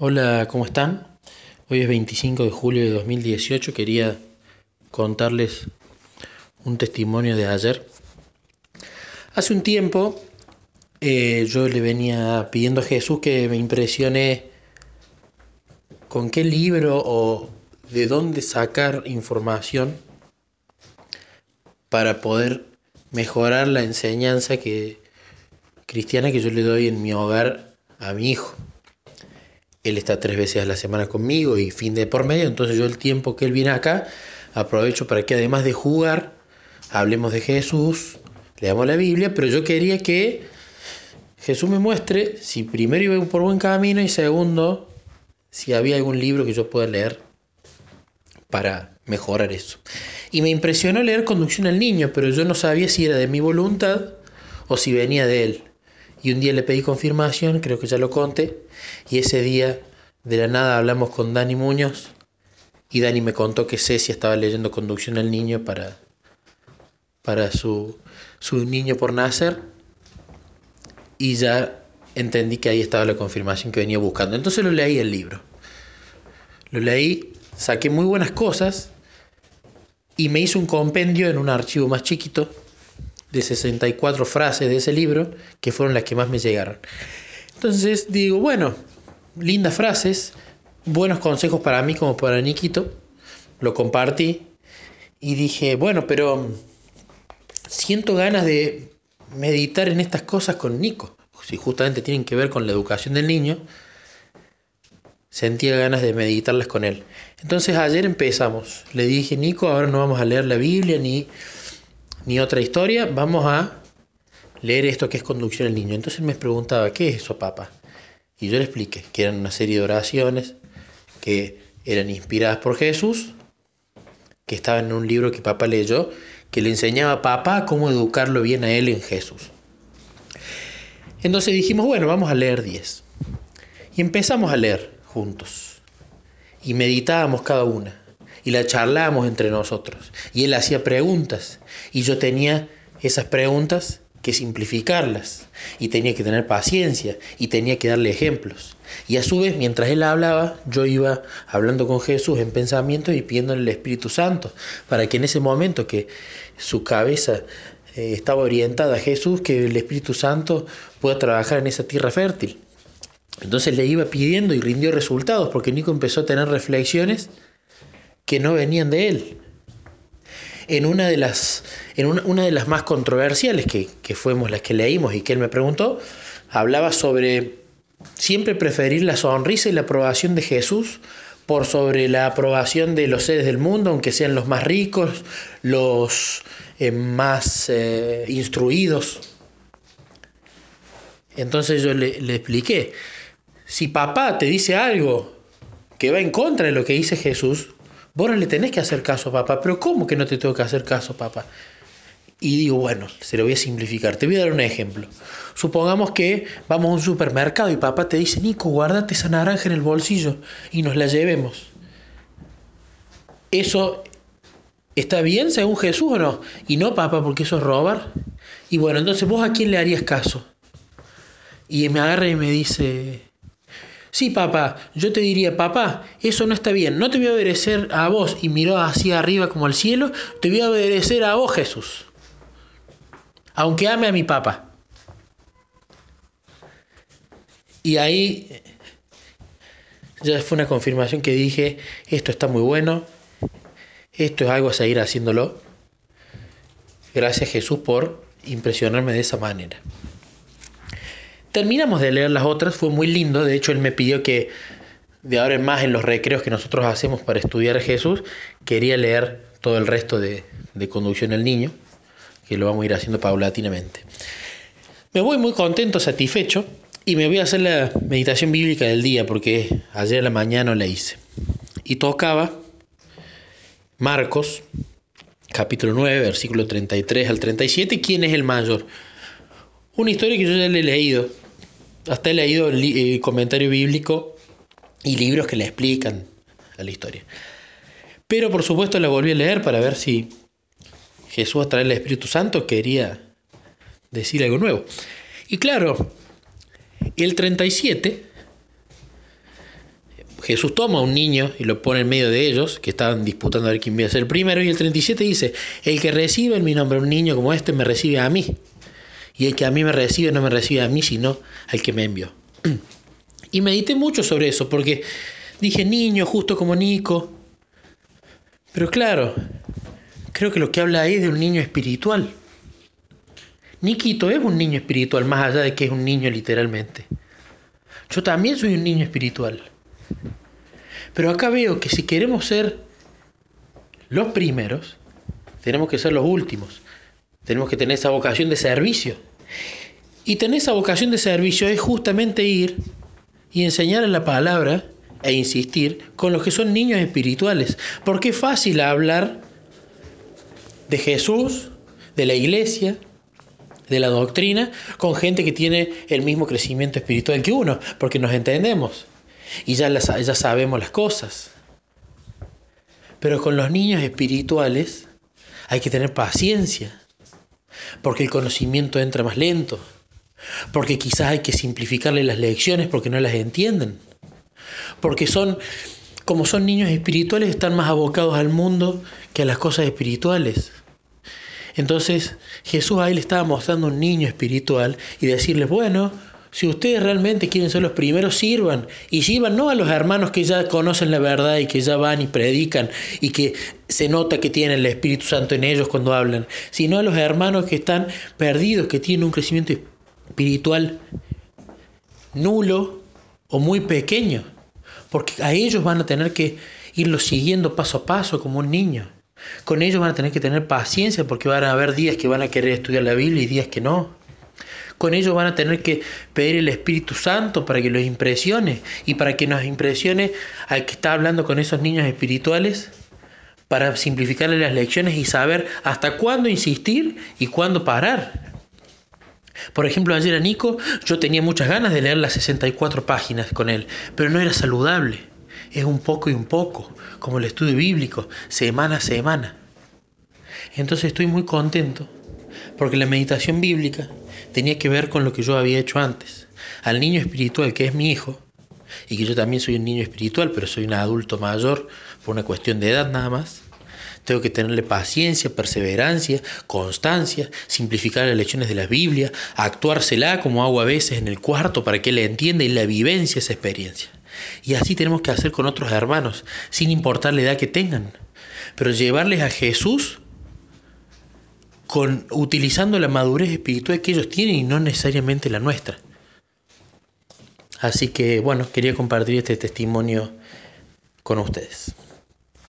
Hola, ¿cómo están? Hoy es 25 de julio de 2018. Quería contarles un testimonio de ayer. Hace un tiempo eh, yo le venía pidiendo a Jesús que me impresione con qué libro o de dónde sacar información para poder mejorar la enseñanza que, cristiana que yo le doy en mi hogar a mi hijo. Él está tres veces a la semana conmigo y fin de por medio, entonces yo el tiempo que él viene acá aprovecho para que además de jugar, hablemos de Jesús, leamos la Biblia, pero yo quería que Jesús me muestre si primero iba por buen camino y segundo, si había algún libro que yo pueda leer para mejorar eso. Y me impresionó leer Conducción al Niño, pero yo no sabía si era de mi voluntad o si venía de él. Y un día le pedí confirmación, creo que ya lo conté, y ese día de la nada hablamos con Dani Muñoz y Dani me contó que Ceci estaba leyendo Conducción al Niño para, para su, su niño por nacer y ya entendí que ahí estaba la confirmación que venía buscando. Entonces lo leí el libro. Lo leí, saqué muy buenas cosas y me hice un compendio en un archivo más chiquito de 64 frases de ese libro, que fueron las que más me llegaron. Entonces digo, bueno, lindas frases, buenos consejos para mí como para Nikito, lo compartí y dije, bueno, pero siento ganas de meditar en estas cosas con Nico, si justamente tienen que ver con la educación del niño, sentía ganas de meditarlas con él. Entonces ayer empezamos, le dije, Nico, ahora no vamos a leer la Biblia ni ni otra historia, vamos a leer esto que es conducción al niño. Entonces me preguntaba, ¿qué es eso, papá? Y yo le expliqué que eran una serie de oraciones que eran inspiradas por Jesús, que estaban en un libro que papá leyó, que le enseñaba a papá cómo educarlo bien a él en Jesús. Entonces dijimos, bueno, vamos a leer 10. Y empezamos a leer juntos. Y meditábamos cada una y la charlábamos entre nosotros. Y él hacía preguntas y yo tenía esas preguntas que simplificarlas y tenía que tener paciencia y tenía que darle ejemplos. Y a su vez, mientras él hablaba, yo iba hablando con Jesús en pensamiento y pidiéndole el Espíritu Santo para que en ese momento que su cabeza eh, estaba orientada a Jesús, que el Espíritu Santo pueda trabajar en esa tierra fértil. Entonces le iba pidiendo y rindió resultados porque Nico empezó a tener reflexiones que no venían de él. En una de las, en una, de las más controversiales que, que fuimos las que leímos y que él me preguntó, hablaba sobre siempre preferir la sonrisa y la aprobación de Jesús por sobre la aprobación de los seres del mundo, aunque sean los más ricos, los eh, más eh, instruidos. Entonces yo le, le, expliqué, si papá te dice algo que va en contra de lo que dice Jesús, Vos no le tenés que hacer caso, papá. Pero ¿cómo que no te tengo que hacer caso, papá? Y digo, bueno, se lo voy a simplificar. Te voy a dar un ejemplo. Supongamos que vamos a un supermercado y papá te dice, Nico, guárdate esa naranja en el bolsillo y nos la llevemos. ¿Eso está bien según Jesús o no? Y no, papá, porque eso es robar. Y bueno, entonces vos a quién le harías caso? Y me agarra y me dice, Sí, papá, yo te diría, papá, eso no está bien, no te voy a obedecer a vos y miró hacia arriba como al cielo, te voy a obedecer a vos, Jesús. Aunque ame a mi papá. Y ahí ya fue una confirmación que dije, esto está muy bueno, esto es algo a seguir haciéndolo. Gracias Jesús por impresionarme de esa manera. Terminamos de leer las otras, fue muy lindo, de hecho él me pidió que de ahora en más en los recreos que nosotros hacemos para estudiar a Jesús, quería leer todo el resto de, de Conducción al Niño, que lo vamos a ir haciendo paulatinamente. Me voy muy contento, satisfecho, y me voy a hacer la meditación bíblica del día, porque ayer a la mañana la hice. Y tocaba Marcos, capítulo 9, versículo 33 al 37, ¿quién es el mayor? Una historia que yo ya le he leído, hasta he leído el eh, comentario bíblico y libros que le explican a la historia. Pero por supuesto la volví a leer para ver si Jesús a través del Espíritu Santo quería decir algo nuevo. Y claro, el 37 Jesús toma a un niño y lo pone en medio de ellos, que estaban disputando a ver quién iba a ser el primero, y el 37 dice, el que recibe en mi nombre un niño como este me recibe a mí, y el que a mí me recibe no me recibe a mí, sino al que me envió. Y medité mucho sobre eso, porque dije niño, justo como Nico, pero claro, creo que lo que habla ahí es de un niño espiritual. Niquito es un niño espiritual, más allá de que es un niño literalmente. Yo también soy un niño espiritual. Pero acá veo que si queremos ser los primeros, tenemos que ser los últimos. Tenemos que tener esa vocación de servicio. Y tener esa vocación de servicio es justamente ir y enseñar en la palabra e insistir con los que son niños espirituales. Porque es fácil hablar de Jesús, de la iglesia, de la doctrina, con gente que tiene el mismo crecimiento espiritual que uno, porque nos entendemos y ya, ya sabemos las cosas. Pero con los niños espirituales hay que tener paciencia, porque el conocimiento entra más lento, porque quizás hay que simplificarle las lecciones porque no las entienden, porque son, como son niños espirituales, están más abocados al mundo que a las cosas espirituales. Entonces Jesús ahí le estaba mostrando un niño espiritual y decirles, bueno, si ustedes realmente quieren ser los primeros, sirvan. Y sirvan no a los hermanos que ya conocen la verdad y que ya van y predican y que se nota que tienen el Espíritu Santo en ellos cuando hablan, sino a los hermanos que están perdidos, que tienen un crecimiento espiritual nulo o muy pequeño. Porque a ellos van a tener que irlo siguiendo paso a paso como un niño. Con ellos van a tener que tener paciencia porque van a haber días que van a querer estudiar la Biblia y días que no. Con ellos van a tener que pedir el Espíritu Santo para que los impresione y para que nos impresione al que está hablando con esos niños espirituales para simplificarle las lecciones y saber hasta cuándo insistir y cuándo parar. Por ejemplo, ayer a Nico yo tenía muchas ganas de leer las 64 páginas con él, pero no era saludable. Es un poco y un poco, como el estudio bíblico, semana a semana. Entonces estoy muy contento, porque la meditación bíblica tenía que ver con lo que yo había hecho antes. Al niño espiritual, que es mi hijo, y que yo también soy un niño espiritual, pero soy un adulto mayor por una cuestión de edad nada más, tengo que tenerle paciencia, perseverancia, constancia, simplificar las lecciones de la Biblia, actuársela como hago a veces en el cuarto para que él entienda y la vivencia esa experiencia. Y así tenemos que hacer con otros hermanos, sin importar la edad que tengan. Pero llevarles a Jesús con, utilizando la madurez espiritual que ellos tienen y no necesariamente la nuestra. Así que bueno, quería compartir este testimonio con ustedes.